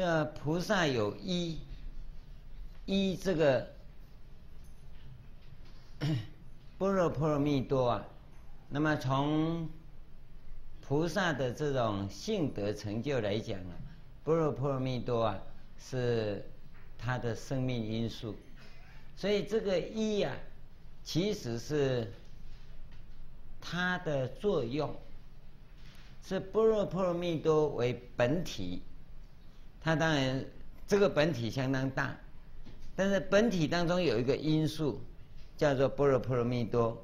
这菩萨有依依这个 般若波罗蜜多啊，那么从菩萨的这种性德成就来讲啊，般若波罗蜜多啊是他的生命因素，所以这个依啊，其实是它的作用，是般若波罗蜜多为本体，它当然这个本体相当大，但是本体当中有一个因素。叫做般若波罗蜜多，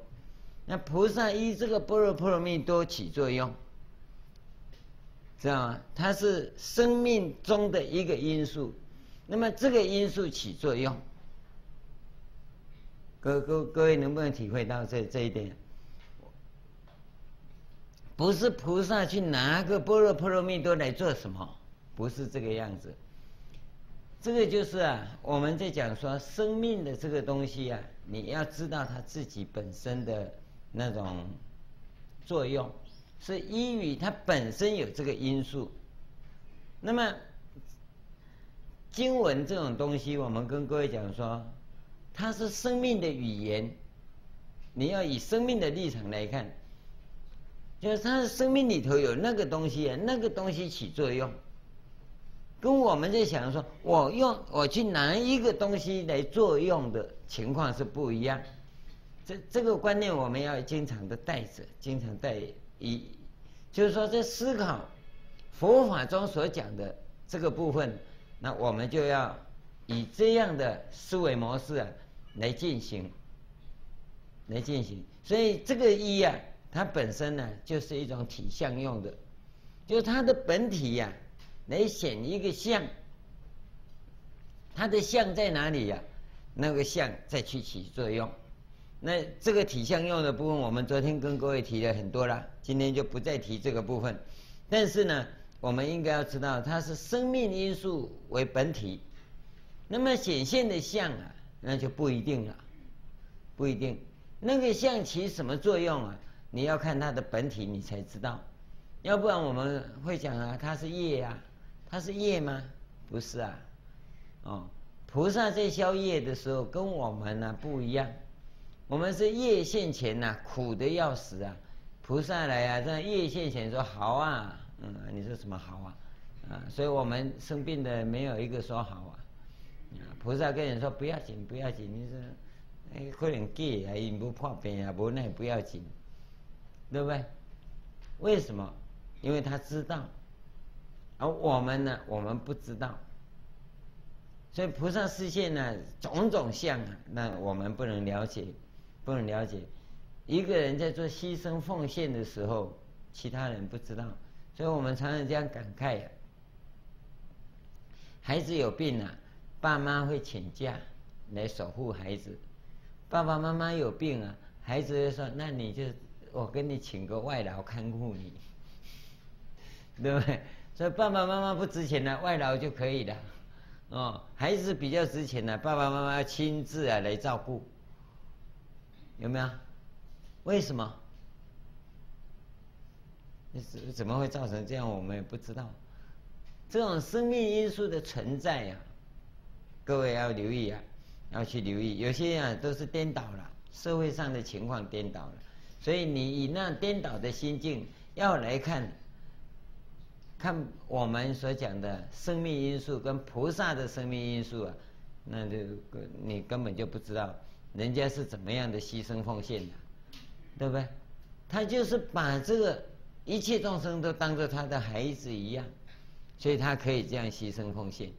那菩萨依这个般若波罗蜜多起作用，知道吗？它是生命中的一个因素，那么这个因素起作用，各各各位能不能体会到这这一点？不是菩萨去拿个般若波罗蜜多来做什么，不是这个样子。这个就是啊，我们在讲说生命的这个东西啊。你要知道它自己本身的那种作用，是依于它本身有这个因素。那么经文这种东西，我们跟各位讲说，它是生命的语言。你要以生命的立场来看，就是它的生命里头有那个东西啊，那个东西起作用。跟我们在想说，我用我去拿一个东西来作用的情况是不一样。这这个观念我们要经常的带着，经常带一，就是说在思考佛法中所讲的这个部分，那我们就要以这样的思维模式啊来进行，来进行。所以这个一啊，它本身呢就是一种体相用的，就是它的本体呀、来显一个相，它的相在哪里呀、那个相再去起作用。那这个体相用的部分，我们昨天跟各位提了很多了，今天就不再提这个部分。但是呢，我们应该要知道，它是生命因素为本体。那么显现的相啊，那就不一定了，不一定。那个相起什么作用啊？你要看它的本体，你才知道。要不然我们会讲啊，它是业、啊。它是业吗？不是啊，哦，菩萨在消业的时候跟我们呢、不一样，我们是业现前呐、苦的要死啊，菩萨来啊，在业现前说好啊，嗯，你说什么好啊？啊，所以我们生病的没有一个说好啊，啊，菩萨跟人说不要紧，不要紧，你说，哎，可能给啊，也不破病啊，不那也不要紧，对不对？为什么？因为他知道。而我们呢，我们不知道，所以菩萨示现呢，种种相啊，那我们不能了解，不能了解。一个人在做牺牲奉献的时候，其他人不知道，所以我们常常这样感慨呀。孩子有病啊，爸妈会请假来守护孩子；爸爸妈妈有病啊，孩子会说：“那你就我跟你请个外劳看护你，对不对？”所以爸爸妈妈不值钱了，外劳就可以了。哦，孩子比较值钱了，爸爸妈妈要亲自啊来照顾，有没有？为什么？怎怎么会造成这样？我们也不知道。这种生命因素的存在呀、啊，各位要留意啊，要去留意。有些人啊都是颠倒了，社会上的情况颠倒了，所以你以那颠倒的心境要来看。看我们所讲的生命因素跟菩萨的生命因素啊，那就你根本就不知道人家是怎么样的牺牲奉献的，对不对？他就是把这个一切众生都当做他的孩子一样，所以他可以这样牺牲奉献。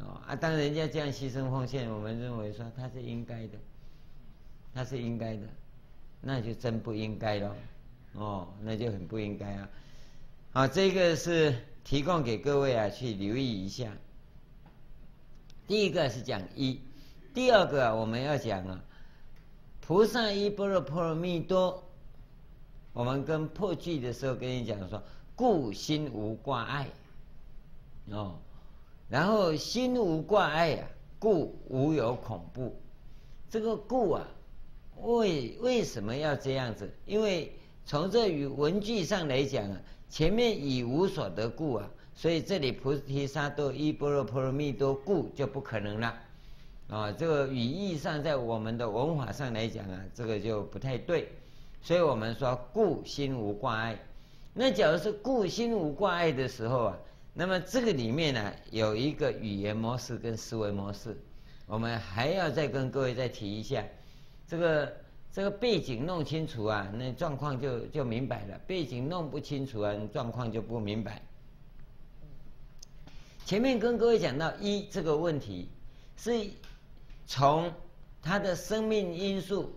哦啊，当人家这样牺牲奉献，我们认为说他是应该的，他是应该的，那就真不应该喽。哦，那就很不应该啊。啊，这个是提供给各位啊，去留意一下。第一个是讲一，第二个啊，我们要讲啊，菩萨依般若波罗蜜多。我们跟破句的时候跟你讲说，故心无挂碍，哦，然后心无挂碍啊，故无有恐怖。这个故啊，为为什么要这样子？因为从这语文句上来讲啊。前面已无所得故啊，所以这里菩提萨埵依般若波罗蜜多故就不可能了。啊，这个语义上在我们的文法上来讲啊，这个就不太对。所以我们说故心无挂碍。那假如是故心无挂碍的时候啊，那么这个里面呢、有一个语言模式跟思维模式，我们还要再跟各位再提一下，这个这个背景弄清楚啊，那状况就就明白了；背景弄不清楚啊，状况就不明白。前面跟各位讲到一这个问题，是从他的生命因素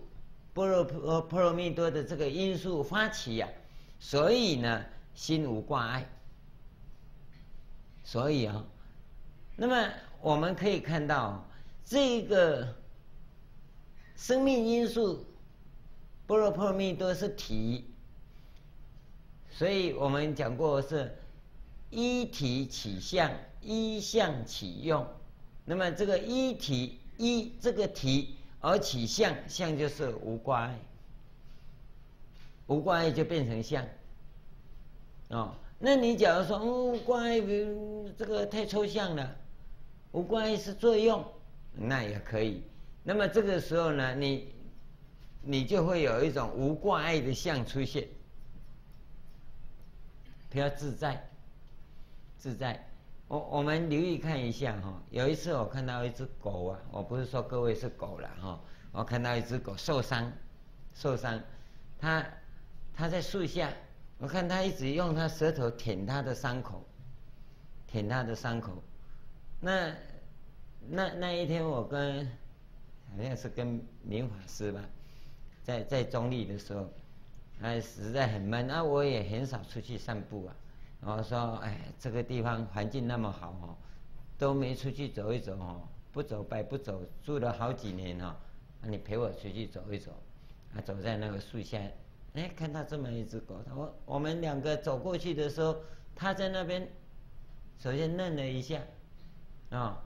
波若波波罗蜜多的这个因素发起呀、啊，所以呢心无挂碍。所以啊，那么我们可以看到这个生命因素般若波罗蜜多是体，所以我们讲过是一体起相，一相起用。那么这个一体一这个体而起相，相就是无挂碍，无挂碍就变成相，哦。那你假如说，无挂碍这个太抽象了，无挂碍是作用，那也可以。那么这个时候呢，你你就会有一种无挂碍的相出现，比较自在，自在。我我们留意看一下哈，有一次我看到一只狗啊，我不是说各位是狗了哈，我看到一只狗受伤，受伤，它它在树下。我看它一直用它舌头舔它的伤口，舔它的伤口。那那那一天，我跟好像是跟明法师吧，在在中立的时候，他实在很闷，那我也很少出去散步啊。然后说：“哎，这个地方环境那么好哦，都没出去走一走哦，不走白不走，住了好几年哦，那你陪我出去走一走。”啊走在那个树下。哎，看到这么一只狗，我我们两个走过去的时候，它在那边，首先愣了一下，啊、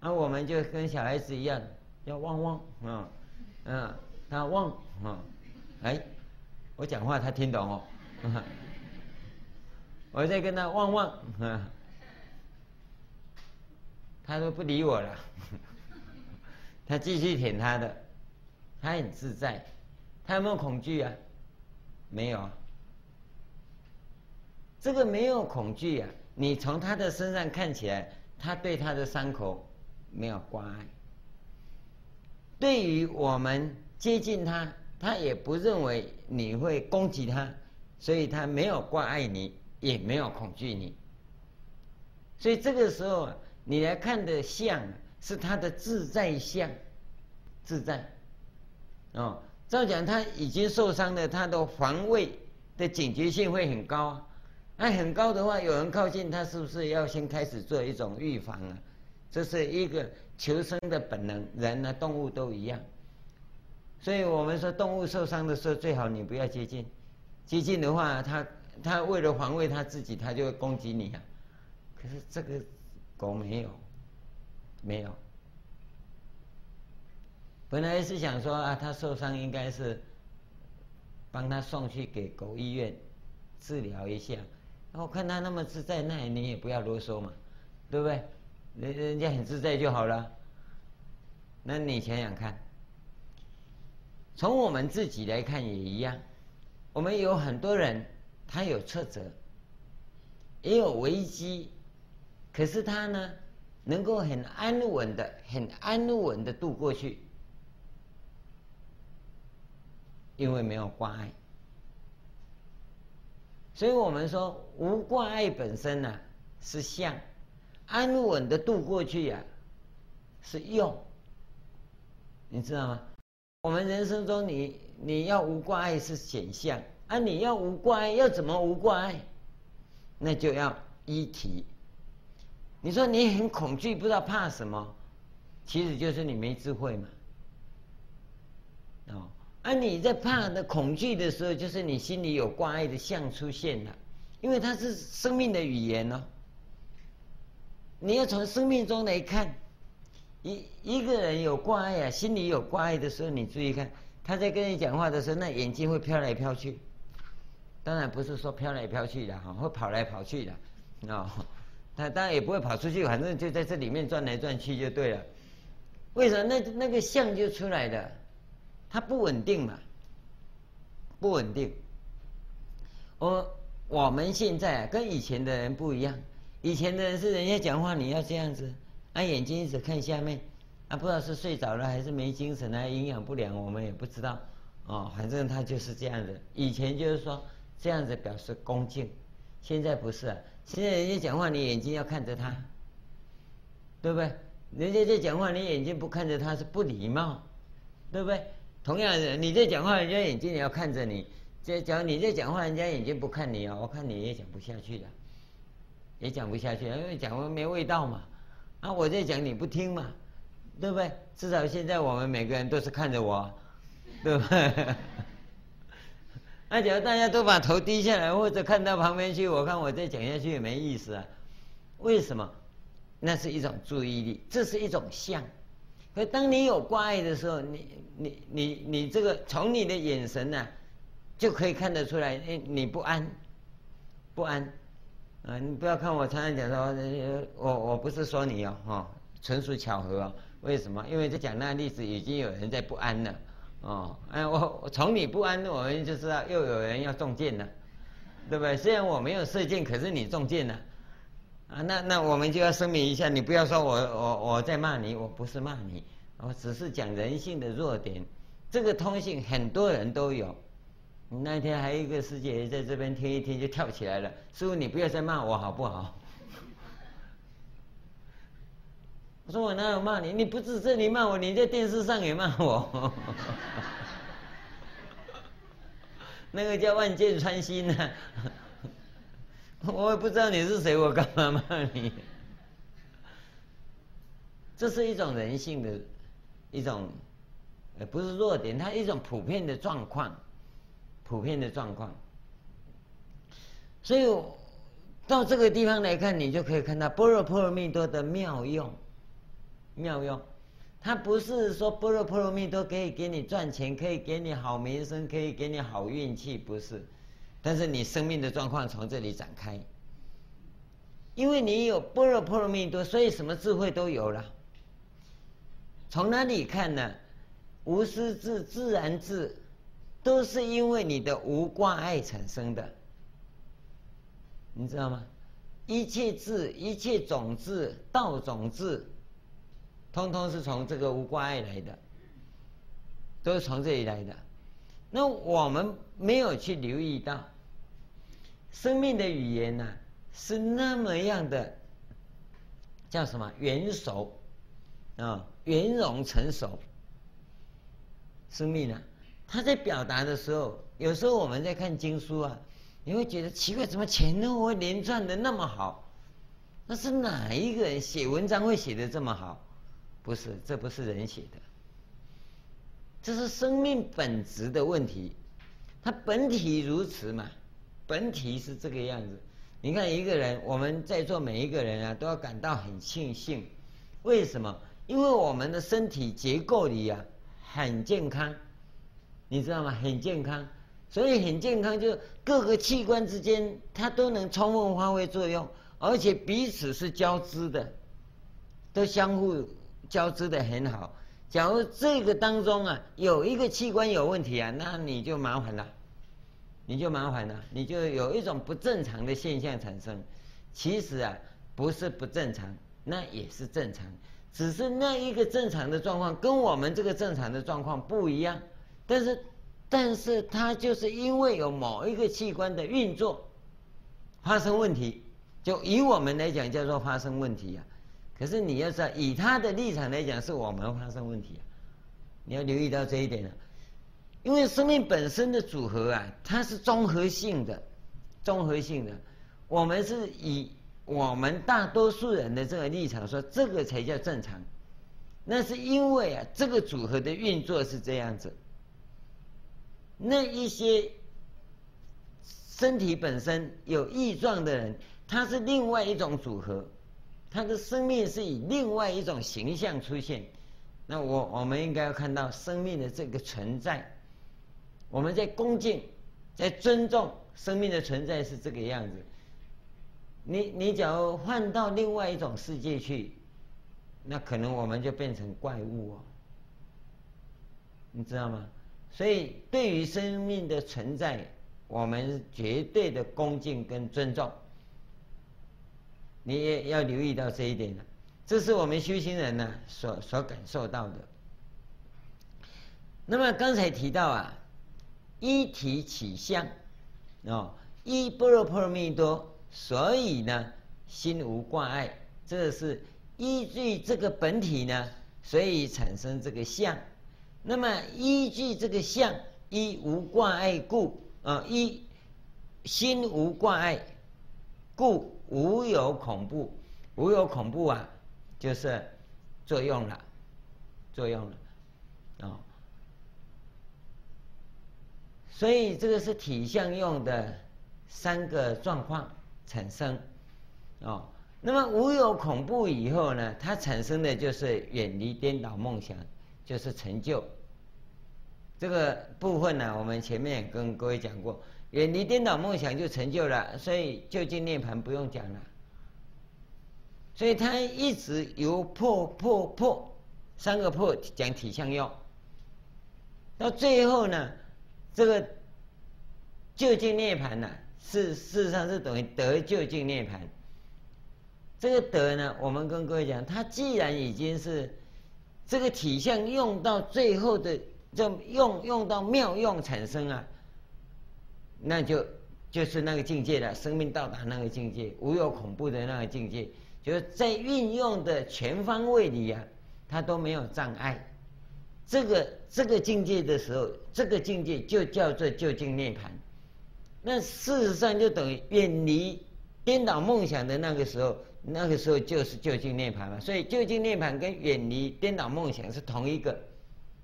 那我们就跟小孩子一样，要汪汪，啊，嗯，它汪，啊，哎，我讲话他听懂哦，我在跟他汪汪，啊，它都不理我了，他继续舔他的，他很自在，他有没有恐惧啊？没有，这个没有恐惧啊！你从他的身上看起来，他对他的伤口没有关爱。对于我们接近他，他也不认为你会攻击他，所以他没有挂碍你，也没有恐惧你。所以这个时候，你来看的相是他的自在相，自在，哦。照讲，他已经受伤了，他的防卫的警觉性会很高啊。那很高的话，有人靠近他，是不是要先开始做一种预防啊？这是一个求生的本能，人呢、动物都一样。所以我们说，动物受伤的时候，最好你不要接近。接近的话，它它为了防卫它自己，它就会攻击你啊。可是这个狗没有，没有。本来是想说啊，他受伤应该是帮他送去给狗医院治疗一下。然后看他那么自在，那你也不要啰嗦嘛，对不对？人人家很自在就好了。那你想想看，从我们自己来看也一样。我们有很多人，他有挫折，也有危机，可是他呢，能够很安稳的、很安稳的度过去。因为没有挂碍，所以我们说无挂碍本身呢、是相，安稳的度过去呀、是用，你知道吗？我们人生中你你要无挂碍是显象，啊你要无挂碍要怎么无挂碍？那就要依体。你说你很恐惧，不知道怕什么，其实就是你没智慧嘛，哦。啊、你在怕的恐惧的时候，就是你心里有挂碍的像出现了，因为它是生命的语言哦。你要从生命中来看，一一个人有挂碍啊，心里有挂碍的时候，你注意看，他在跟你讲话的时候，那眼睛会飘来飘去，当然不是说飘来飘去的哈，会跑来跑去的，哦，他当然也不会跑出去，反正就在这里面转来转去就对了。为什么？那那个相就出来的，它不稳定嘛，不稳定。我我们现在啊跟以前的人不一样，以前的人是人家讲话你要这样子，啊眼睛一直看下面，啊不知道是睡着了还是没精神啊，营养不良我们也不知道，哦，反正他就是这样子。以前就是说这样子表示恭敬，现在不是啊，现在人家讲话你眼睛要看着他，对不对？人家在讲话你眼睛不看着他是不礼貌，对不对？同样的你在讲话人家眼睛也要看着你。这假如你在讲话，人家眼睛不看你啊，我看你也讲不下去的，也讲不下去，因为讲话没味道嘛。啊，我在讲你不听嘛，对不对？至少现在我们每个人都是看着我，对不对？那假如大家都把头低下来，或者看到旁边去，我看我再讲下去也没意思啊。为什么？那是一种注意力，这是一种相。可当你有挂碍的时候，你你你你这个从你的眼神呢、就可以看得出来，哎你不安，不安，啊，你不要看我常常讲说，我我不是说你哦，哈，纯属巧合哦。为什么？因为在讲那个例子，已经有人在不安了，哦，哎，我从你不安，我们就知道又有人要中箭了，对不对？虽然我没有射箭，可是你中箭了，啊，那那我们就要声明一下，你不要说我我我在骂你，我不是骂你，我只是讲人性的弱点，这个通性很多人都有。那天还有一个师姐在这边听一听就跳起来了，师傅你不要再骂我好不好？我说我哪有骂你？你不止这里骂我，你在电视上也骂我。那个叫万箭穿心呢、我也不知道你是谁，我干嘛骂你？这是一种人性的一种，呃，不是弱点，它一种普遍的状况。普遍的状况，所以到这个地方来看，你就可以看到般若波罗蜜多的妙用。妙用，它不是说般若波罗蜜多可以给你赚钱，可以给你好名声，可以给你好运气，不是。但是你生命的状况从这里展开，因为你有般若波罗蜜多，所以什么智慧都有了。从哪里看呢？无师自自然智。都是因为你的无挂碍产生的，你知道吗？一切智、一切种智、道种智，通通是从这个无挂碍来的，都是从这里来的。那我们没有去留意到，生命的语言呢、是那么样的，叫什么？圆熟啊，圆融成熟，生命呢、他在表达的时候，有时候我们在看经书啊，你会觉得奇怪，怎么前后会连赚的那么好？那是哪一个人写文章会写的这么好？不是，这不是人写的，这是生命本质的问题。它本体如此嘛，本体是这个样子。你看一个人，我们在座每一个人啊，都要感到很庆幸。为什么？因为我们的身体结构里啊，很健康。你知道吗？很健康，所以很健康，就各个器官之间它都能充分发挥作用，而且彼此是交织的，都相互交织的很好。假如这个当中啊有一个器官有问题啊，那你就麻烦了，你就麻烦了，你就有一种不正常的现象产生。其实啊不是不正常，那也是正常，只是那一个正常的状况跟我们这个正常的状况不一样。但是，但是它就是因为有某一个器官的运作发生问题，就以我们来讲叫做发生问题呀、啊。可是你要知道，以他的立场来讲，是我们发生问题、啊。你要留意到这一点啊，因为生命本身的组合啊，它是综合性的，综合性的。我们是以我们大多数人的这个立场说，这个才叫正常。那是因为啊，这个组合的运作是这样子。那一些身体本身有异状的人，他是另外一种组合，他的生命是以另外一种形象出现。那我我们应该要看到生命的这个存在，我们在恭敬、在尊重生命的存在是这个样子。你你假如换到另外一种世界去，那可能我们就变成怪物哦。你知道吗？所以对于生命的存在，我们绝对的恭敬跟尊重。你也要留意到这一点了，这是我们修行人呢所所感受到的。那么刚才提到啊，依体起相，哦，依般若波罗蜜多，所以呢心无挂碍，这是依据这个本体呢，所以产生这个相。那么依据这个相，一无挂碍故，啊，一心无挂碍，故。无有恐怖，无有恐怖啊，就是作用了，作用了，哦，所以这个是体相用的三个状况产生，哦，那么无有恐怖以后呢，它产生的就是远离颠倒梦想，就是成就。这个部分呢，我们前面也跟各位讲过。远离颠倒梦想就成就了，所以究竟涅槃不用讲了。所以他一直由破破破三个破讲体相用，到最后呢，这个究竟涅槃呢，是事实上是等于得究竟涅槃。这个得呢，我们跟各位讲，它既然已经是这个体相用到最后的，这用用到妙用产生啊。那就就是那个境界了，生命到达那个境界，无有恐怖的那个境界，就是在运用的全方位里、啊，它都没有障碍。这个这个境界的时候，这个境界就叫做究竟涅槃。那事实上就等于远离颠倒梦想的那个时候，那个时候就是究竟涅槃嘛。所以究竟涅槃跟远离颠倒梦想是同一个，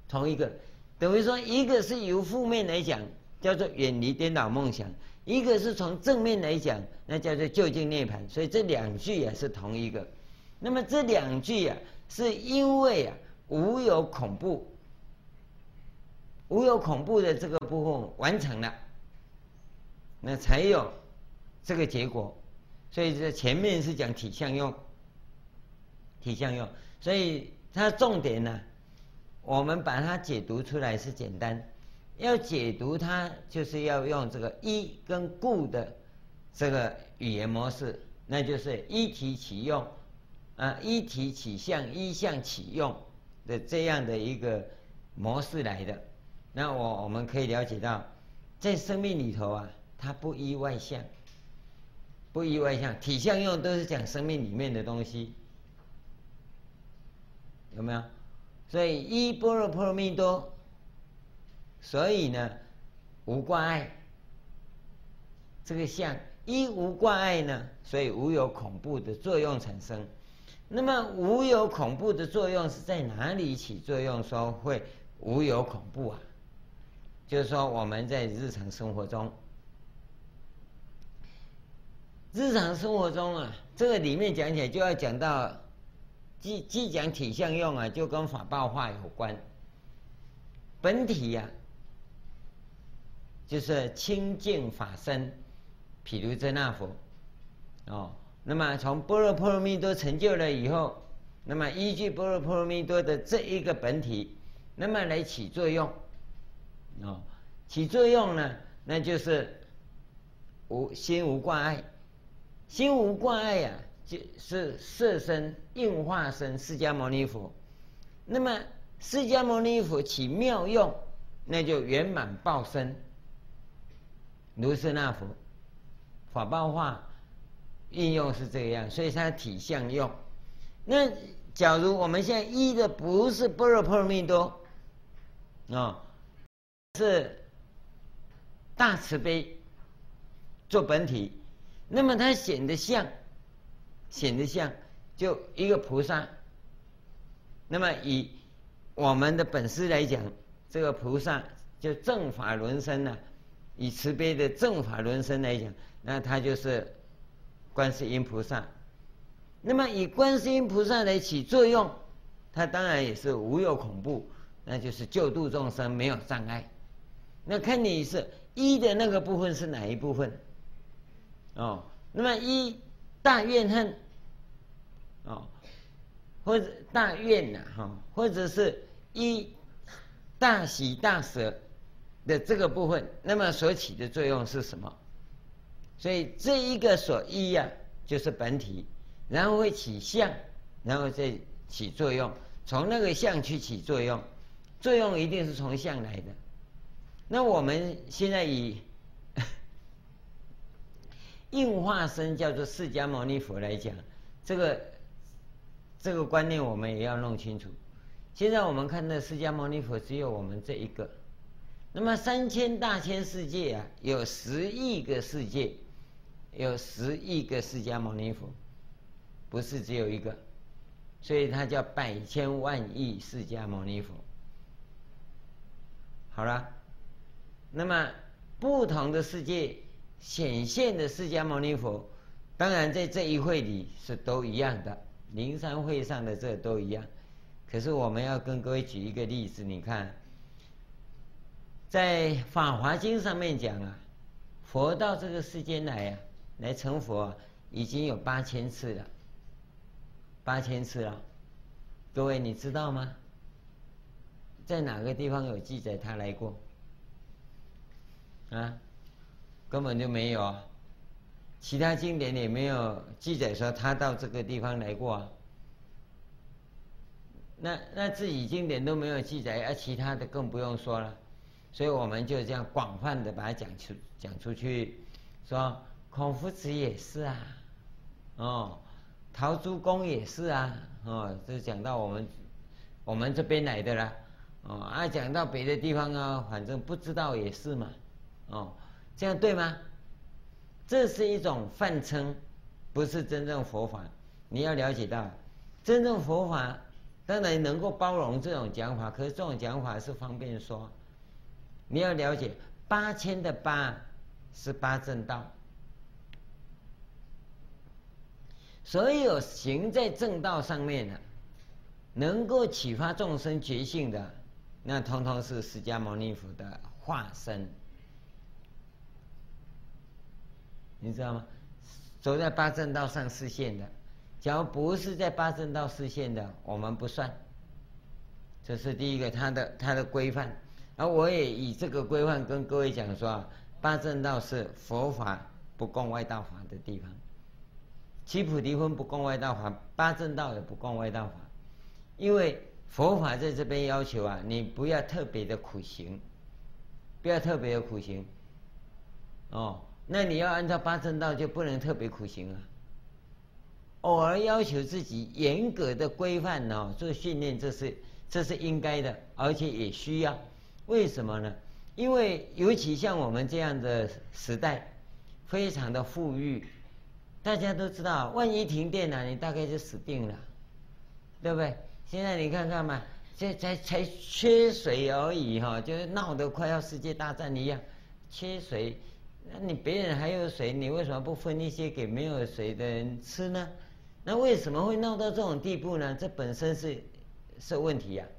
同一个，等于说一个是由负面来讲。叫做远离颠倒梦想，一个是从正面来讲，那叫做究竟涅槃，所以这两句也是同一个。那么这两句啊，是因为啊无有恐怖，无有恐怖的这个部分完成了，那才有这个结果。所以这前面是讲体相用，体相用，所以它重点呢，我们把它解读出来是简单。要解读它，就是要用这个一跟故的这个语言模式，那就是一体起用，啊，一体起相，一相起用的这样的一个模式来的。那我我们可以了解到，在生命里头啊，它不依外相，不意外相，体相用都是讲生命里面的东西，有没有？所以依般若波罗蜜多。所以呢，无挂碍，这个相一无挂碍呢，所以无有恐怖的作用产生。那么无有恐怖的作用是在哪里起作用？说会无有恐怖啊，就是说我们在日常生活中，日常生活中啊，这个里面讲起来就要讲到，既既讲体相用啊，就跟法报化有关，本体呀、就是清净法身，毗卢遮那佛，哦，那么从般若波罗蜜多成就了以后，那么依据般若波罗蜜多的这一个本体，那么来起作用，哦，起作用呢，那就是无心无挂碍，心无挂碍呀，就是色身应化身释迦牟尼佛，那么释迦牟尼佛起妙用，那就圆满报身。卢舍那佛法报化应用是这样，所以它体相用。那假如我们现在依的不是般若波罗蜜多啊、是大慈悲做本体，那么它显的像，显的像就一个菩萨。那么以我们的本师来讲，这个菩萨就正法轮身呢。以慈悲的正法轮身来讲，那他就是观世音菩萨。那么以观世音菩萨来起作用，他当然也是无有恐怖，那就是救度众生没有障碍。那看你是一的那个部分是哪一部分？哦，那么一大怨恨，哦，或者大怨呐，哈，或者是一大喜大舍的这个部分，那么所起的作用是什么？所以这一个所一呀、啊，就是本体，然后会起相，然后再起作用，从那个相去起作用，作用一定是从相来的。那我们现在以应化身叫做释迦牟尼佛来讲，这个这个观念我们也要弄清楚。现在我们看到释迦牟尼佛只有我们这一个，那么三千大千世界啊，有十亿个世界，有十亿个释迦牟尼佛，不是只有一个，所以它叫百千万亿释迦牟尼佛。好了。那么不同的世界显现的释迦牟尼佛，当然在这一会里是都一样的，灵山会上的这都一样。可是我们要跟各位举一个例子，你看，在《法华经》上面讲啊，佛到这个世间来啊，来成佛啊，已经有八千次了，八千次了。各位你知道吗？在哪个地方有记载他来过？啊，根本就没有啊！其他经典也没有记载说他到这个地方来过啊。那那自己经典都没有记载，而其他的更不用说了。所以我们就这样广泛的把它讲出讲出去，说孔夫子也是啊，哦，陶朱公也是啊，哦，这讲到我们我们这边来的啦，哦啊，讲到别的地方啊，反正不知道也是嘛。哦，这样对吗？这是一种泛称，不是真正佛法。你要了解到，真正佛法当然能够包容这种讲法，可是这种讲法是方便说。你要了解，八千的八是八正道，所有行在正道上面的，能够启发众生觉性的，那通通是释迦牟尼佛的化身。你知道吗？走在八正道上示现的，假如不是在八正道示现的，我们不算。这是第一个，它的它的规范。而我也以这个规范跟各位讲说，八正道是佛法不共外道法的地方。七菩提分不共外道法，八正道也不共外道法。因为佛法在这边要求啊，你不要特别的苦行，不要特别的苦行，哦。那你要按照八正道，就不能特别苦行啊。偶尔要求自己严格的规范哦，做训练，这是这是应该的，而且也需要。为什么呢？因为尤其像我们这样的时代，非常的富裕，大家都知道，万一停电了，你大概就死定了，对不对？现在你看看嘛，这才才缺水而已哈，就是闹得快要世界大战一样，缺水。那你别人还有水，你为什么不分一些给没有水的人吃呢？那为什么会闹到这种地步呢？这本身是是问题呀、啊。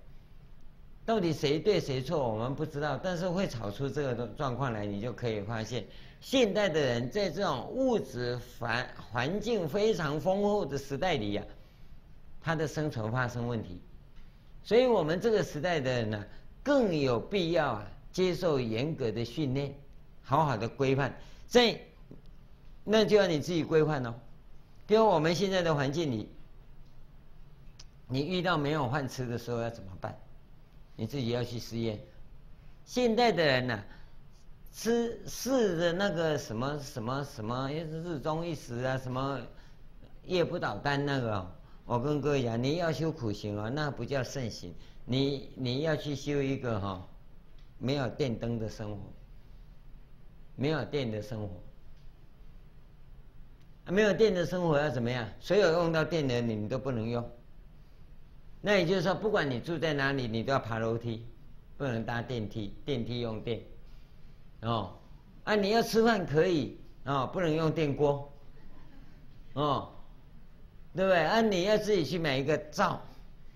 到底谁对谁错，我们不知道。但是会吵出这个状况来，你就可以发现，现代的人在这种物质环环境非常丰厚的时代里呀、啊，他的生存发生问题。所以我们这个时代的人呢，更有必要啊，接受严格的训练。好好的规范，这那就要你自己规范喽。比如我们现在的环境里，你遇到没有饭吃的时候要怎么办？你自己要去试验。现代的人呢、吃试的那个什么什么什么，也是日中一时啊，什么夜不倒单那个，我跟各位讲，你要修苦行啊，那不叫圣行，你你要去修一个哈，没有电灯的生活。没有电的生活，啊没有电的生活要怎么样？所有用到电的你们都不能用。那也就是说，不管你住在哪里，你都要爬楼梯，不能搭电梯，电梯用电。哦，啊，你要吃饭可以，哦，不能用电锅。哦，对不对？啊，你要自己去买一个灶，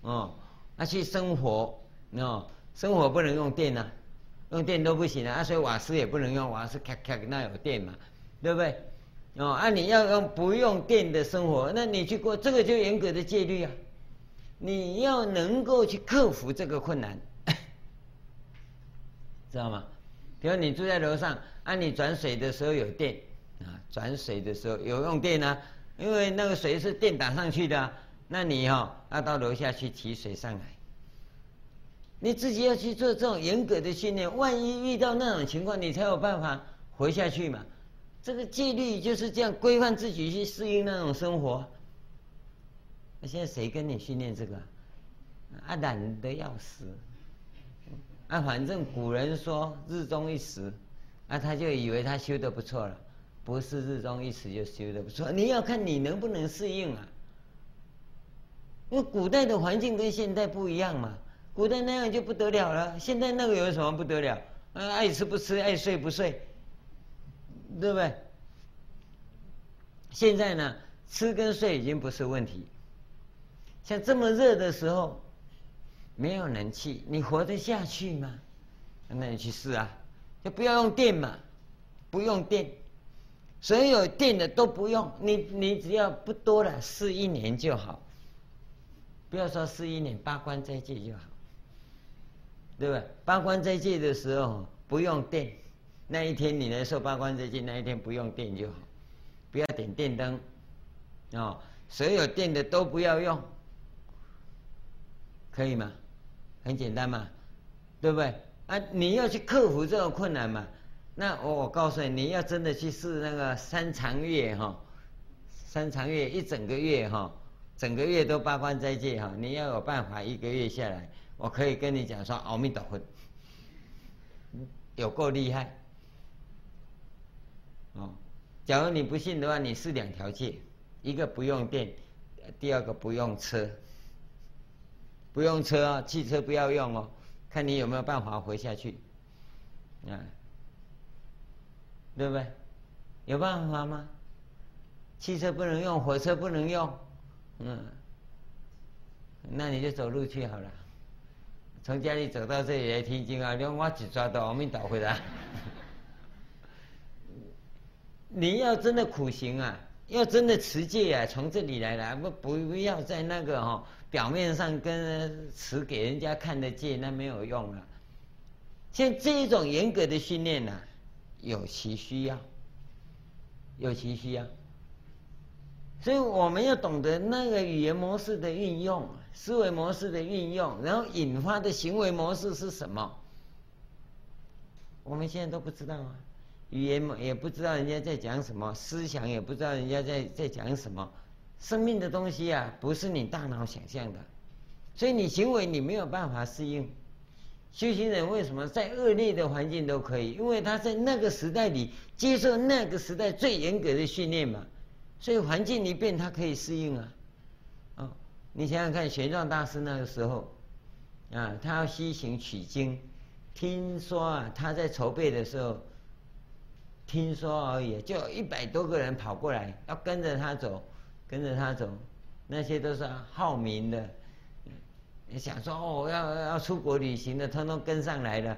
哦，啊，去生活，哦，生活不能用电呐、啊。用电都不行啊，所以瓦斯也不能用，瓦斯咔咔那有电嘛，对不对？哦，啊，你要用不用电的生活，那你去过这个就严格的戒律啊，你要能够去克服这个困难，知道吗？比如你住在楼上，啊，你转水的时候有电啊，转水的时候有用电啊，因为那个水是电打上去的，那你哈，哦，要到楼下去提水上来，你自己要去做这种严格的训练，万一遇到那种情况，你才有办法活下去嘛。这个纪律就是这样规范自己去适应那种生活。那现在谁跟你训练这个？啊，懒得要死。啊，反正古人说日中一时，啊，他就以为他修得不错了，不是日中一时就修得不错，你要看你能不能适应啊。因为古代的环境跟现代不一样嘛，古代那样就不得了了，现在那个有什么不得了？啊，爱吃不吃，爱睡不睡，对不对？现在呢，吃跟睡已经不是问题，像这么热的时候。没有冷气，你活得下去吗？那你去试啊，就不要用电嘛，不用电，所有电的都不用，你你只要不多了，试一年就好，不要说试一年，八关斋戒就好，对吧？八关斋戒的时候不用电，那一天你来受八关斋戒，那一天不用电就好，不要点电灯，哦，所有电的都不要用，可以吗？很简单嘛，对不对？啊，你要去克服这个困难嘛。那我我告诉你，你要真的去试那个三长月哈，三长月一整个月哈，整个月都八关斋戒哈，你要有办法一个月下来，我可以跟你讲说阿弥陀佛，有够厉害。哦，假如你不信的话，你试两条戒，一个不用电，第二个不用车。不用车啊，汽车不要用哦，看你有没有办法活下去，啊，对不对？有办法吗？汽车不能用，火车不能用，嗯，那你就走路去好了，从家里走到这里来听经啊，连袜子抓到阿弥倒回来。你要真的苦行啊，要真的持戒啊，从这里来的，不不要在那个哈。表面上跟持给人家看的戒，那没有用啊。像这一种严格的训练呢，有其需要，有其需要。所以我们要懂得那个语言模式的运用，思维模式的运用，然后引发的行为模式是什么？我们现在都不知道啊，语言也不知道人家在讲什么，思想也不知道人家在在讲什么。生命的东西啊，不是你大脑想象的，所以你行为你没有办法适应。修行人为什么在恶劣的环境都可以？因为他在那个时代里接受那个时代最严格的训练嘛，所以环境一变，他可以适应啊。你想想看，玄奘大师那个时候，啊，他要西行取经，听说啊，他在筹备的时候，听说而已，就有一百多个人跑过来要跟着他走。跟着他走，那些都是好名的，想说哦，要要出国旅行的，通通跟上来了，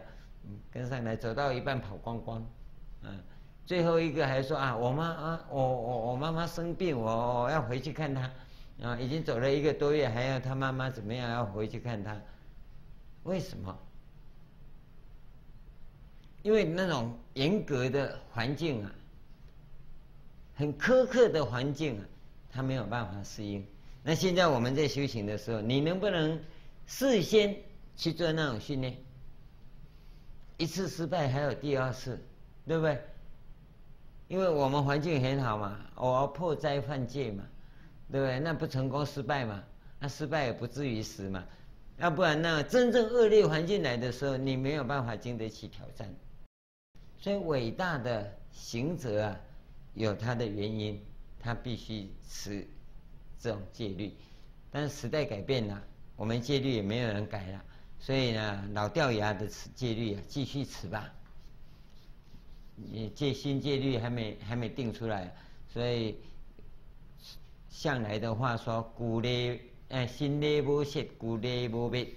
跟上来走到一半跑光光，嗯，最后一个还说啊，我妈啊，我我我妈妈生病，我我要回去看她，啊，已经走了一个多月，还要他妈妈怎么样要回去看他，为什么？因为那种严格的环境啊，很苛刻的环境啊。他没有办法适应。那现在我们在修行的时候，你能不能事先去做那种训练？一次失败还有第二次，对不对？因为我们环境很好嘛，我要破灾犯戒嘛，对不对？那不成功失败嘛？那失败也不至于死嘛？要不然那真正恶劣环境来的时候，你没有办法经得起挑战。所以伟大的行者啊，有他的原因。他必须持这种戒律，但是时代改变了，我们戒律也没有人改了，所以呢，老掉牙的持戒律啊，继续持吧。你戒新戒律还没还没定出来，所以向来的话说，古来哎新来无谢，古来无灭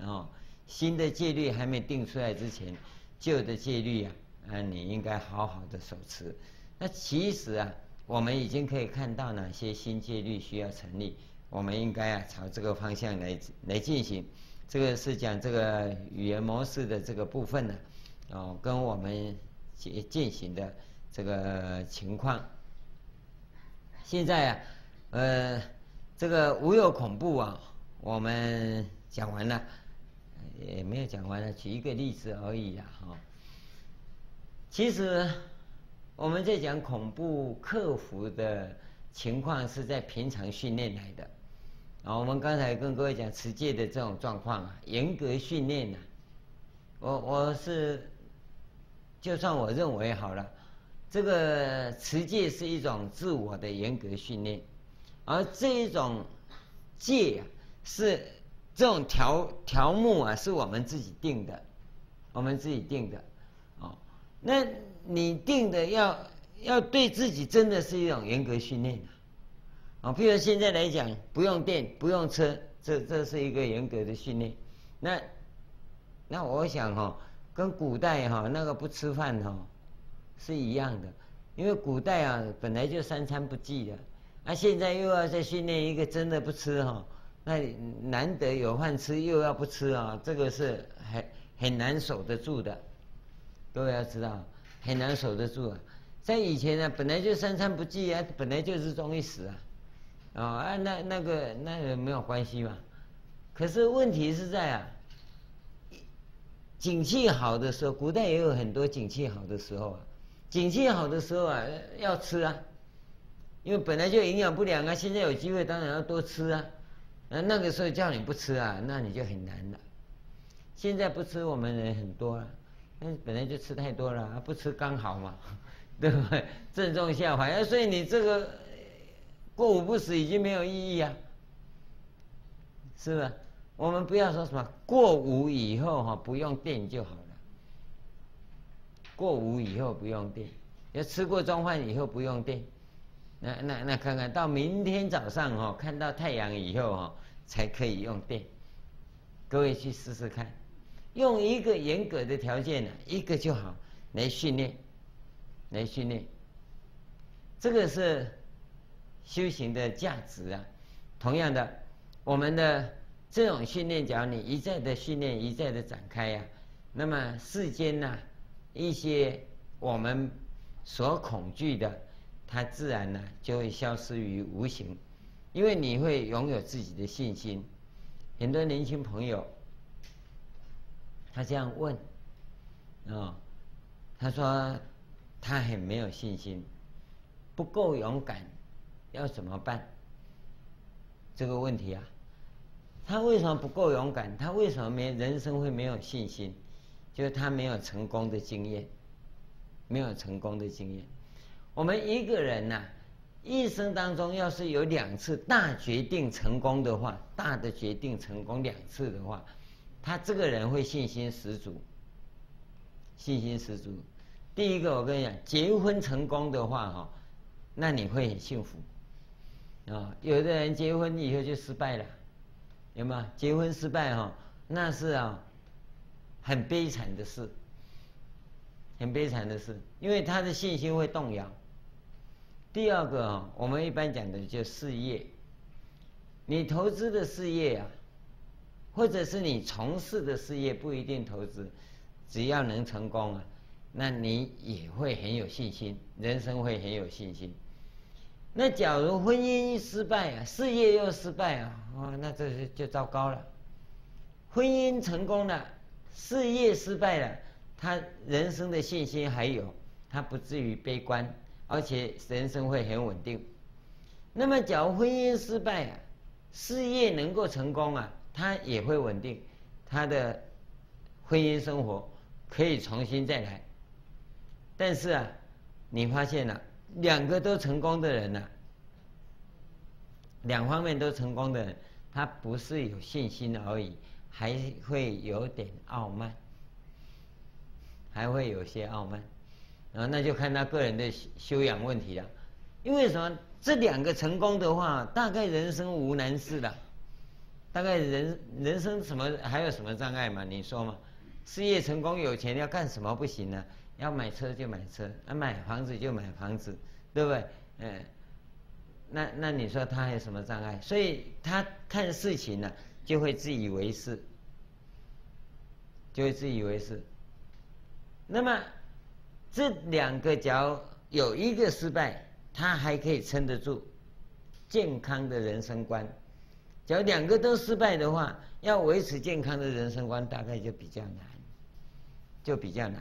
哦，新的戒律还没定出来之前，旧的戒律啊，啊，你应该好好的守持。那其实啊，我们已经可以看到哪些新戒律需要成立，我们应该啊朝这个方向来来进行。这个是讲这个语言模式的这个部分呢，哦，跟我们进进行的这个情况。现在啊，呃，这个无有恐怖啊，我们讲完了，也没有讲完了，举一个例子而已啊，哈。其实我们在讲恐怖克服的情况，是在平常训练来的。啊，我们刚才跟各位讲持戒的这种状况啊，严格训练呐。我我是，就算我认为好了，这个持戒是一种自我的严格训练，而这一种戒，是这种条条目啊，是我们自己定的，我们自己定的。哦，那你定的要要对自己真的是一种严格训练。啊，譬如现在来讲，不用电，不用车，这这是一个严格的训练。那那我想哈，跟古代哈那个不吃饭哈是一样的，因为古代啊本来就三餐不继的，啊现在又要再训练一个真的不吃哈，那难得有饭吃又要不吃啊，这个是很很难守得住的。各位要知道，很难守得住啊。在以前呢，本来就三餐不济啊，本来就是容易死啊。啊、哦，啊，那那个那个没有关系嘛。可是问题是在啊，景气好的时候，古代也有很多景气好的时候啊。景气好的时候啊，要吃啊，因为本来就营养不良啊，现在有机会当然要多吃啊。那那个时候叫你不吃啊，那你就很难了。现在不吃，我们人很多啊，那本来就吃太多了，不吃刚好嘛，对不对？正中下怀，所以你这个。过午不食已经没有意义啊，是吧？我们不要说什么过午以后哈不用电就好了。过午以后不用电，要吃过中饭以后不用电。那那那看看到明天早上哦看到太阳以后哦才可以用电。各位去试试看，用一个严格的条件呢，一个就好来训练，来训练。这个是。修行的价值啊，同样的，我们的这种训练，只要你一再的训练，一再的展开呀、啊，那么世间呢、一些我们所恐惧的，它自然呢就会消失于无形，因为你会拥有自己的信心。很多年轻朋友，他这样问，啊、他说他很没有信心，不够勇敢。要怎么办？这个问题啊，他为什么不够勇敢？他为什么没人生会没有信心？就是他没有成功的经验，没有成功的经验。我们一个人呐、一生当中要是有两次大决定成功的话，大的决定成功两次的话，他这个人会信心十足，信心十足。第一个，我跟你讲，结婚成功的话，哈，那你会很幸福。啊、有的人结婚以后就失败了，有吗？结婚失败哈、哦，那是啊，很悲惨的事，很悲惨的事，因为他的信心会动摇。第二个啊，我们一般讲的就事业，你投资的事业啊，或者是你从事的事业不一定投资，只要能成功啊，那你也会很有信心，人生会很有信心。那假如婚姻失败啊，事业又失败啊，哦，那这就就糟糕了。婚姻成功了，事业失败了，他人生的信心还有，他不至于悲观，而且人生会很稳定。那么，假如婚姻失败啊，事业能够成功啊，他也会稳定，他的婚姻生活可以重新再来。但是啊，你发现了。两个都成功的人呢、两方面都成功的人，他不是有信心而已，还会有点傲慢，还会有些傲慢，啊，那就看他个人的修养问题了。因为什么？这两个成功的话，大概人生无难事了，大概人人生什么还有什么障碍嘛？你说嘛？事业成功有钱要干什么不行呢？要买车就买车，要买房子就买房子，对不对？嗯，那那你说他还有什么障碍？所以他看事情呢，就会自以为是，就会自以为是。那么这两个角有一个失败，他还可以撑得住健康的人生观。假如两个都失败的话，要维持健康的人生观，大概就比较难，就比较难。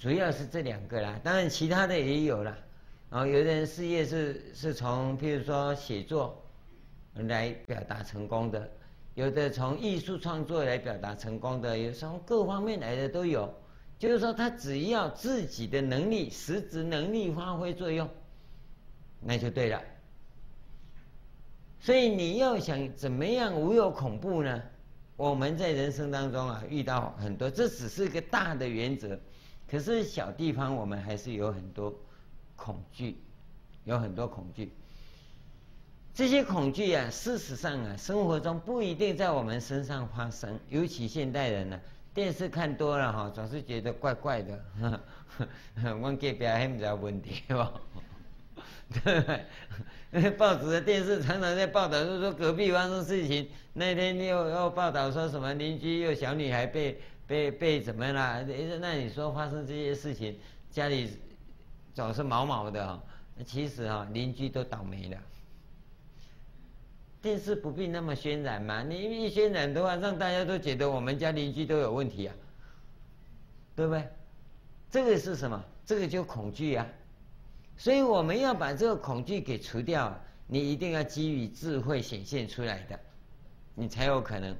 主要是这两个啦，当然其他的也有啦。然后有的人事业是是从譬如说写作来表达成功的，有的从艺术创作来表达成功的，有从各方面来的都有。就是说，他只要自己的能力、实质能力发挥作用，那就对了。所以你要想怎么样无有恐怖呢？我们在人生当中啊遇到很多，这只是个大的原则。可是小地方我们还是有很多恐惧，有很多恐惧。这些恐惧啊，事实上啊，生活中不一定在我们身上发生。尤其现代人呢、电视看多了哈，总是觉得怪怪的。我隔壁还没有问题吧？对不对？报纸的电视常常在报道，就说隔壁发生事情。那天又又报道说什么邻居又小女孩被。被被怎么了？那你说发生这些事情，家里总是毛毛的哦。其实啊，邻居都倒霉了。电视不必那么渲染嘛，你一渲染的话，让大家都觉得我们家邻居都有问题啊，对不对？这个是什么？这个就恐惧啊。所以我们要把这个恐惧给除掉，你一定要基于智慧显现出来的，你才有可能。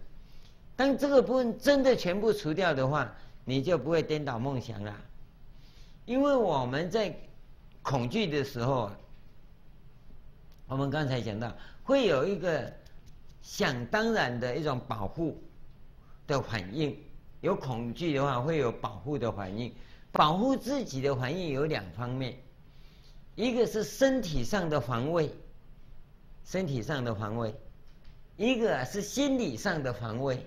当这个部分真的全部除掉的话，你就不会颠倒梦想了。因为我们在恐惧的时候，我们刚才讲到会有一个想当然的一种保护的反应。有恐惧的话，会有保护的反应。保护自己的反应有两方面，一个是身体上的防卫，身体上的防卫；一个是心理上的防卫。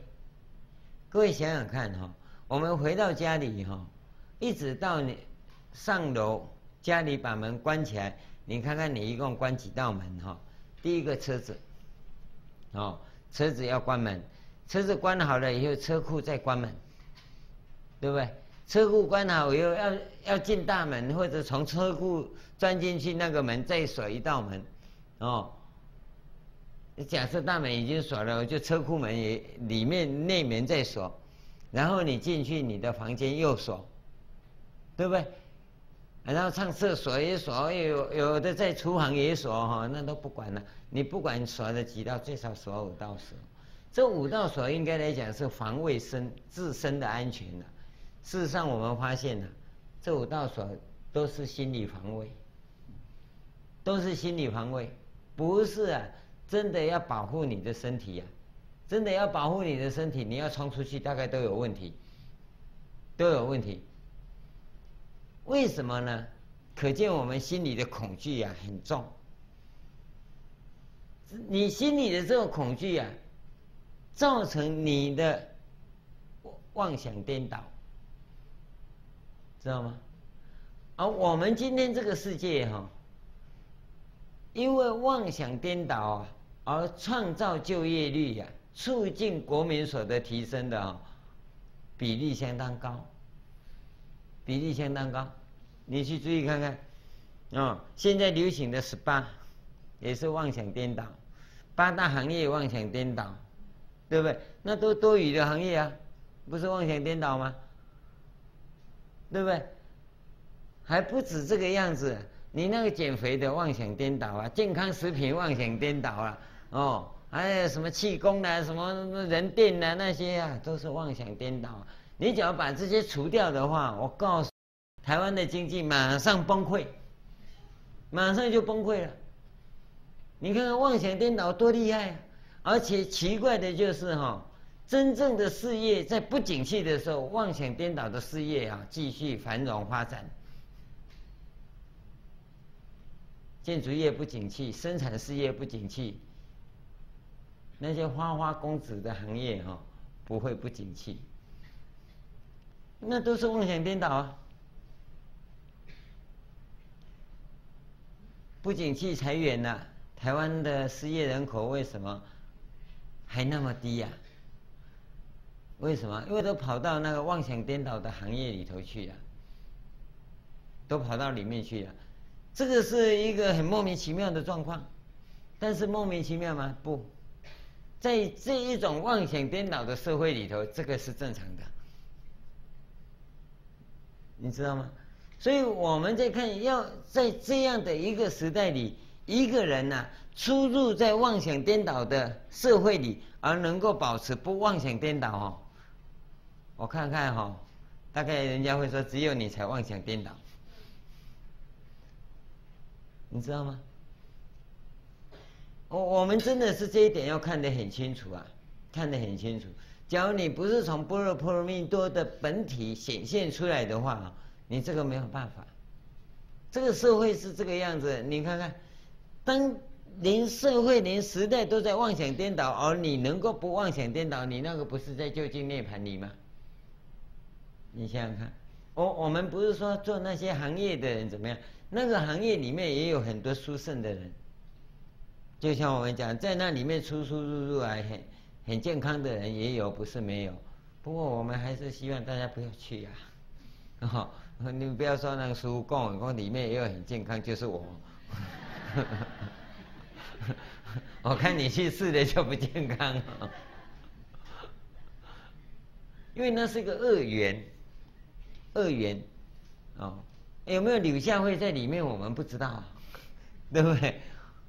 各位想想看哈，我们回到家里哈，一直到你上楼，家里把门关起来，你看看你一共关几道门哈？第一个车子，哦，车子要关门，车子关好了以后，车库再关门，对不对？车库关好以后，要要进大门或者从车库钻进去那个门，再锁一道门，哦。假设大门已经锁了，就车库门也里面内门在锁，然后你进去你的房间又锁，对不对？然后上厕所也锁，有有的在厨房也锁哈，那都不管了。你不管锁了几道，最少锁五道锁。这五道锁应该来讲是防卫身自身的安全的。事实上，我们发现了这五道锁都是心理防卫，都是心理防卫，不是啊。真的要保护你的身体呀、啊，真的要保护你的身体，你要冲出去，大概都有问题，都有问题。为什么呢？可见我们心里的恐惧呀、啊、很重。你心里的这种恐惧、啊，造成你的妄想颠倒，知道吗？而我们今天这个世界哈，因为妄想颠倒啊。而创造就业率呀、啊，促进国民所得提升的啊，比例相当高，比例相当高，你去注意看看，哦，现在流行的 SPA，也是妄想颠倒，八大行业妄想颠倒，对不对？那都多余的行业啊，不是妄想颠倒吗？对不对？还不止这个样子，你那个减肥的妄想颠倒啊，健康食品妄想颠倒啊。哦，还有什么气功啊，什么人电啊，那些啊，都是妄想颠倒。你只要把这些除掉的话，我告诉，台湾的经济马上崩溃，马上就崩溃了。你看看妄想颠倒多厉害啊！而且奇怪的就是哈，真正的事业在不景气的时候，妄想颠倒的事业啊，继续繁荣发展。建筑业不景气，生产事业不景气。那些花花公子的行业哈，不会不景气，那都是妄想颠倒啊！不景气裁员了，台湾的失业人口为什么还那么低呀、为什么？因为都跑到那个妄想颠倒的行业里头去了，都跑到里面去了。这个是一个很莫名其妙的状况，但是莫名其妙吗？不，在这一种妄想颠倒的社会里头，这个是正常的，你知道吗？所以我们在看，要在这样的一个时代里，一个人呐、啊，出入在妄想颠倒的社会里，而能够保持不妄想颠倒哦，我看看哈、哦，大概人家会说，只有你才妄想颠倒。你知道吗？我我们真的是这一点要看得很清楚啊，看得很清楚。假如你不是从般若波罗蜜多的本体显现出来的话啊，你这个没有办法。这个社会是这个样子，你看看，当连社会连时代都在妄想颠倒，而你能够不妄想颠倒，你那个不是在究竟涅槃里吗？你想想看，我我们不是说做那些行业的人怎么样？那个行业里面也有很多殊胜的人，就像我们讲，在那里面出出入入啊，很很健康的人也有，不是没有。不过我们还是希望大家不要去呀、啊，哦，你不要说那个书供，供里面也有很健康，就是我。我看你去试的就不健康，因为那是一个恶缘，恶缘，哦。有没有柳下惠在里面？我们不知道，对不对？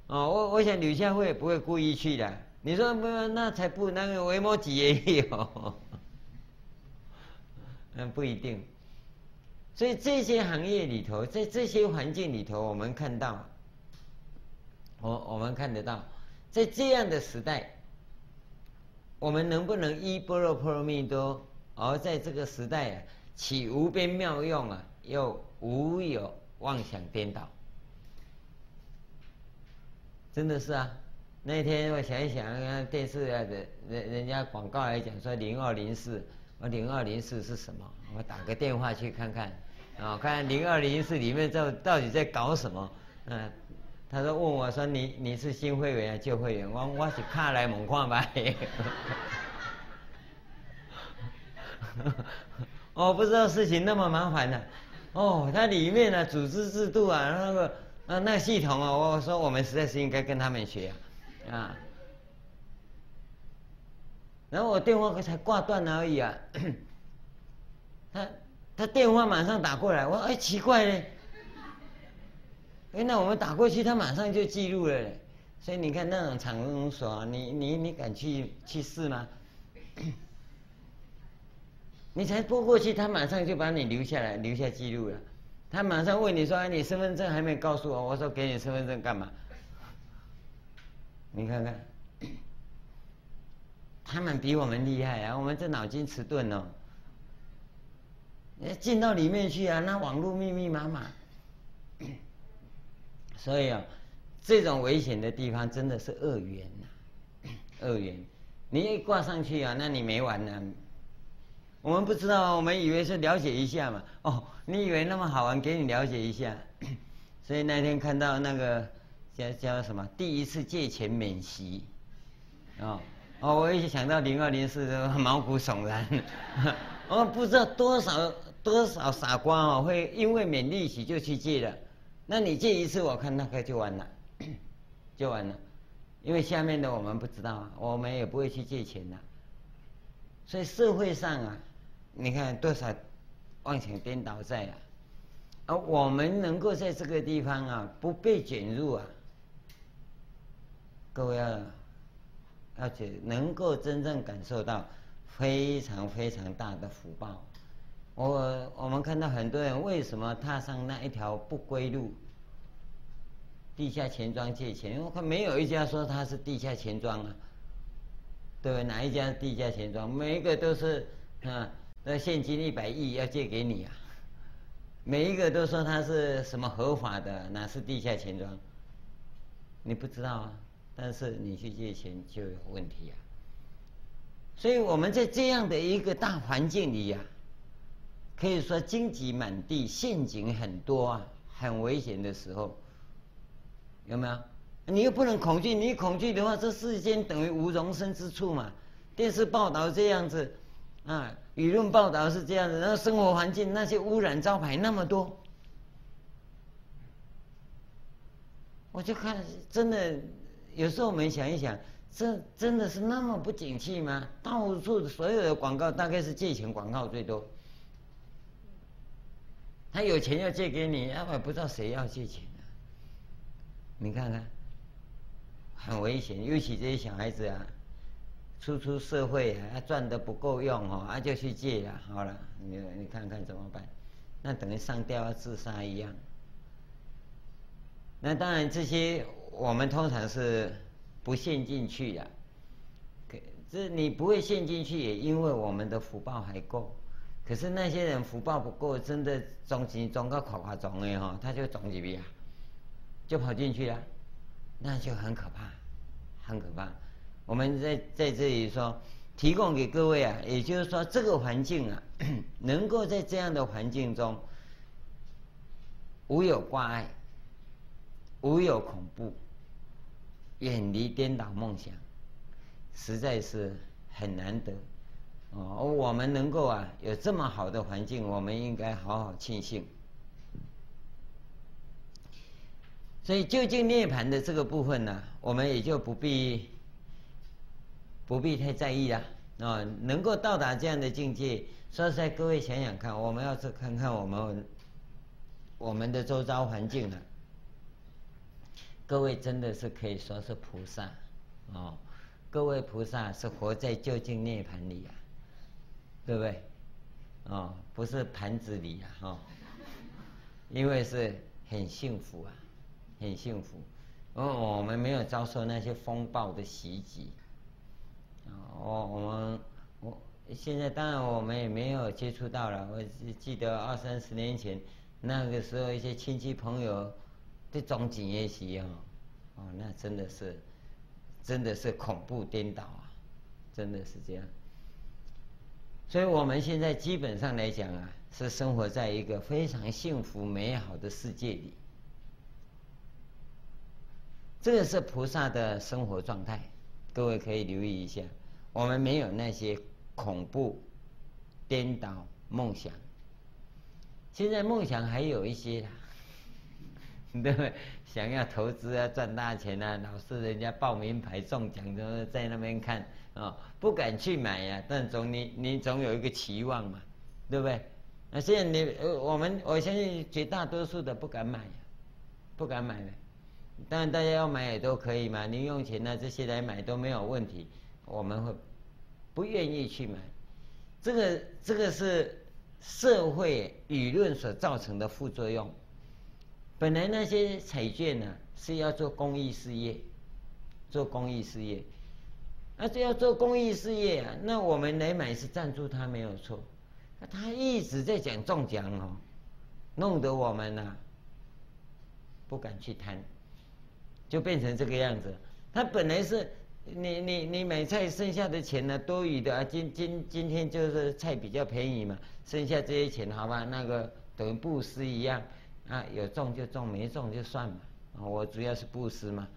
哦，我我想柳下惠也不会故意去的。你说不，那才不，那个维摩詰也有，嗯，不一定。所以这些行业里头，在这些环境里头，我们看到，我我们看得到，在这样的时代，我们能不能依般若波罗蜜多，而在这个时代啊，起无边妙用啊，又。无有妄想颠倒，真的是啊！那天我想一想，看电视啊，人人人家广告来讲说零二零四，我零二零四是什么？我打个电话去看看，啊，看看零二零四里面到到底在搞什么？嗯，他说问我说你你是新会员啊旧会员？我我是卡来猛矿吧。我 不知道事情那么麻烦呢、哦，它里面的组织制度啊，那个啊那系统啊，我说我们实在是应该跟他们学啊，啊。然后我电话才挂断了而已啊，他他电话马上打过来，我说哎奇怪嘞，哎那我们打过去，他马上就记录了，所以你看那种场所，你你你敢去去试吗？你才拨过去，他马上就把你留下来，留下记录了。他马上问你说：“你身份证还没告诉我。”我说：“给你身份证干嘛？”你看看，他们比我们厉害啊！我们这脑筋迟钝哦。进到里面去啊，那网络密密麻麻。所以啊，这种危险的地方真的是恶缘呐，恶缘。你一挂上去啊，那你没完了。我们不知道，我们以为是了解一下嘛。哦，你以为那么好玩，给你了解一下。所以那天看到那个叫叫什么，第一次借钱免息，哦哦，我一想到零二零四，毛骨悚然。我不知道多少多少傻瓜哦，会因为免利息就去借了。那你借一次，我看那个就完了，就完了。因为下面的我们不知道啊，我们也不会去借钱的。所以社会上啊。你看多少妄想颠倒在啊，而我们能够在这个地方啊不被卷入啊，各位要要觉能够真正感受到非常非常大的福报。我我们看到很多人为什么踏上那一条不归路？地下钱庄借钱，我看没有一家说他是地下钱庄啊，对不对？哪一家地下钱庄？每一个都是啊。那现金一百亿要借给你啊？每一个都说他是什么合法的，哪是地下钱庄？你不知道啊？但是你去借钱就有问题啊！所以我们在这样的一个大环境里呀、可以说荆棘满地、陷阱很多啊，很危险的时候，有没有？你又不能恐惧，你恐惧的话，这世间等于无容身之处嘛。电视报道这样子，啊，舆论报道是这样子，然后生活环境那些污染招牌那么多，我就看真的，有时候我们想一想，这真的是那么不景气吗？到处所有的广告，大概是借钱广告最多。他有钱要借给你，要不然不知道谁要借钱啊。你看看，很危险，尤其这些小孩子啊。初出社会啊，赚的不够用哦，啊就去借了，好了，你你看看怎么办？那等于上吊要自杀一样。那当然这些我们通常是不陷进去的，这你不会陷进去，也因为我们的福报还够。可是那些人福报不够，真的中钱中个夸夸中的哈，他就中几笔啊，就跑进去了，那就很可怕，很可怕。我们在在这里说，提供给各位啊，也就是说，这个环境啊，能够在这样的环境中，无有挂碍，无有恐怖，远离颠倒梦想，实在是很难得哦。我们能够啊有这么好的环境，我们应该好好庆幸。所以究竟涅槃的这个部分呢、我们也就不必。不必太在意啦，啊，能够到达这样的境界，说实在，各位想想看，我们要是看看我们我们的周遭环境啊，各位真的是可以说是菩萨，哦，各位菩萨是活在究竟涅槃里啊，对不对？哦，不是盘子里啊，哈，因为是很幸福啊，很幸福，哦我们没有遭受那些风暴的袭击。哦，我们我现在当然我们也没有接触到了。我记得二三十年前那个时候，一些亲戚朋友的总经验习啊，哦，那真的是真的是恐怖颠倒啊，真的是这样。所以我们现在基本上来讲啊，是生活在一个非常幸福美好的世界里。这个是菩萨的生活状态，各位可以留意一下。我们没有那些恐怖、颠倒梦想。现在梦想还有一些，对不对？想要投资啊，赚大钱啊，老是人家报名牌中奖，都在那边看啊、哦，不敢去买呀、啊。但总你你总有一个期望嘛，对不对？那现在你，我们我相信绝大多数的不敢买，不敢买的。当然大家要买也都可以嘛，你用钱呢、啊、这些来买都没有问题。我们会不愿意去买，这个这个是社会舆论所造成的副作用。本来那些彩券呢是要做公益事业，做公益事业，那这要做公益事业啊，那我们来买是赞助他没有错，他一直在讲中奖哦，弄得我们呢不敢去贪，就变成这个样子。他本来是。你你你买菜剩下的钱呢？多余的啊，今今今天就是菜比较便宜嘛，剩下这些钱好吧？那个等于布施一样啊，有中就中，没中就算嘛。我主要是布施嘛，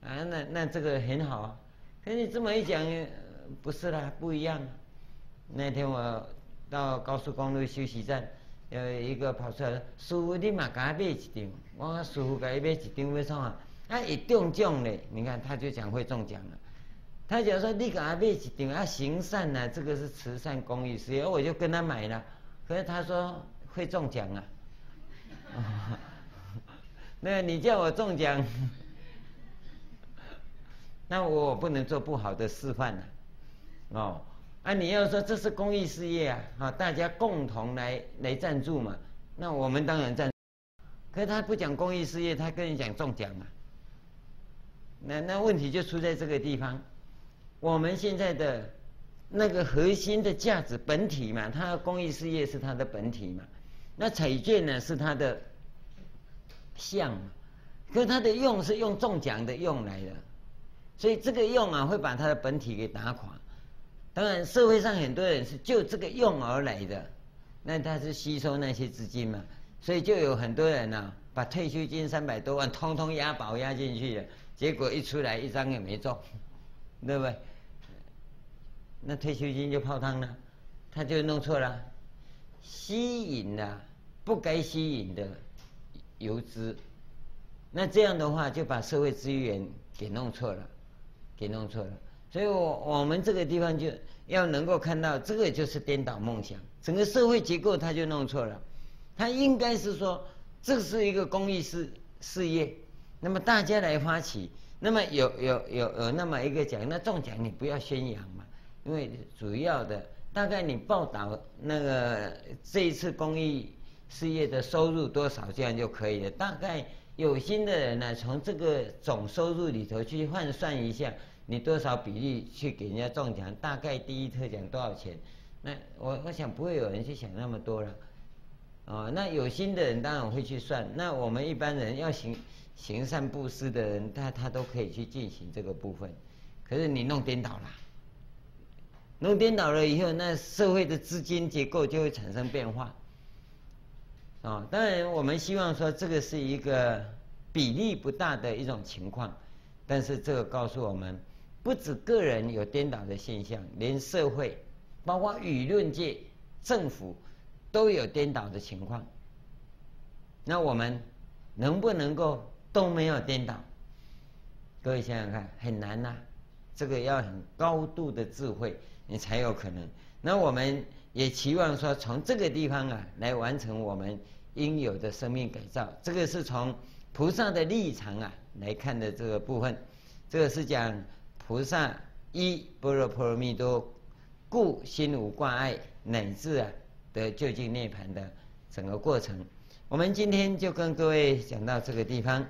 啊，那那这个很好。可是你这么一讲，不是啦，不一样。那天我到高速公路休息站，有一个跑出来说：“师傅，你嘛给他买一张。”我说：“师傅，给他买一张为什么？啊，一中奖嘞！你看他就讲会中奖了。”他讲说：“你给他买一张啊，行善呐、这个是慈善公益事业，我就跟他买了。可是他说会中奖啊，那你叫我中奖，那我不能做不好的示范了、啊。哦，啊，你要说这是公益事业啊，啊，大家共同来来赞助嘛，那我们当然赞助。可是他不讲公益事业，他跟你讲中奖啊，那那问题就出在这个地方。”我们现在的那个核心的价值本体嘛，他的公益事业是他的本体嘛，那彩券呢是它的相，可它的用是用中奖的用来的，所以这个用啊会把它的本体给打垮。当然社会上很多人是就这个用而来的，那他是吸收那些资金嘛，所以就有很多人啊，把退休金三百多万通通押宝押进去了，结果一出来一张也没中，对不对？那退休金就泡汤了，他就弄错了，吸引了不该吸引的游资，那这样的话就把社会资源给弄错了，给弄错了。所以我我们这个地方就要能够看到，这个就是颠倒梦想。整个社会结构他就弄错了，他应该是说，这是一个公益事事业，那么大家来发起，那么有有有有那么一个奖，那中奖你不要宣扬嘛，因为主要的大概你报道那个这一次公益事业的收入多少，这样就可以了。大概有心的人呢，从这个总收入里头去换算一下，你多少比例去给人家中奖，大概第一特奖多少钱？那我我想不会有人去想那么多了，哦，那有心的人当然会去算。那我们一般人要行行善布施的人，他他都可以去进行这个部分。可是你弄颠倒了，弄颠倒了以后，那社会的资金结构就会产生变化。啊、哦，当然我们希望说这个是一个比例不大的一种情况，但是这个告诉我们，不止个人有颠倒的现象，连社会。包括舆论界、政府都有颠倒的情况，那我们能不能够都没有颠倒？各位想想看，很难呐、这个要很高度的智慧，你才有可能。那我们也期望说，从这个地方啊，来完成我们应有的生命改造。这个是从菩萨的立场啊来看的这个部分。这个是讲菩萨一般若波罗蜜多。故心无挂碍，乃至啊得究竟涅槃的整个过程，我们今天就跟各位讲到这个地方。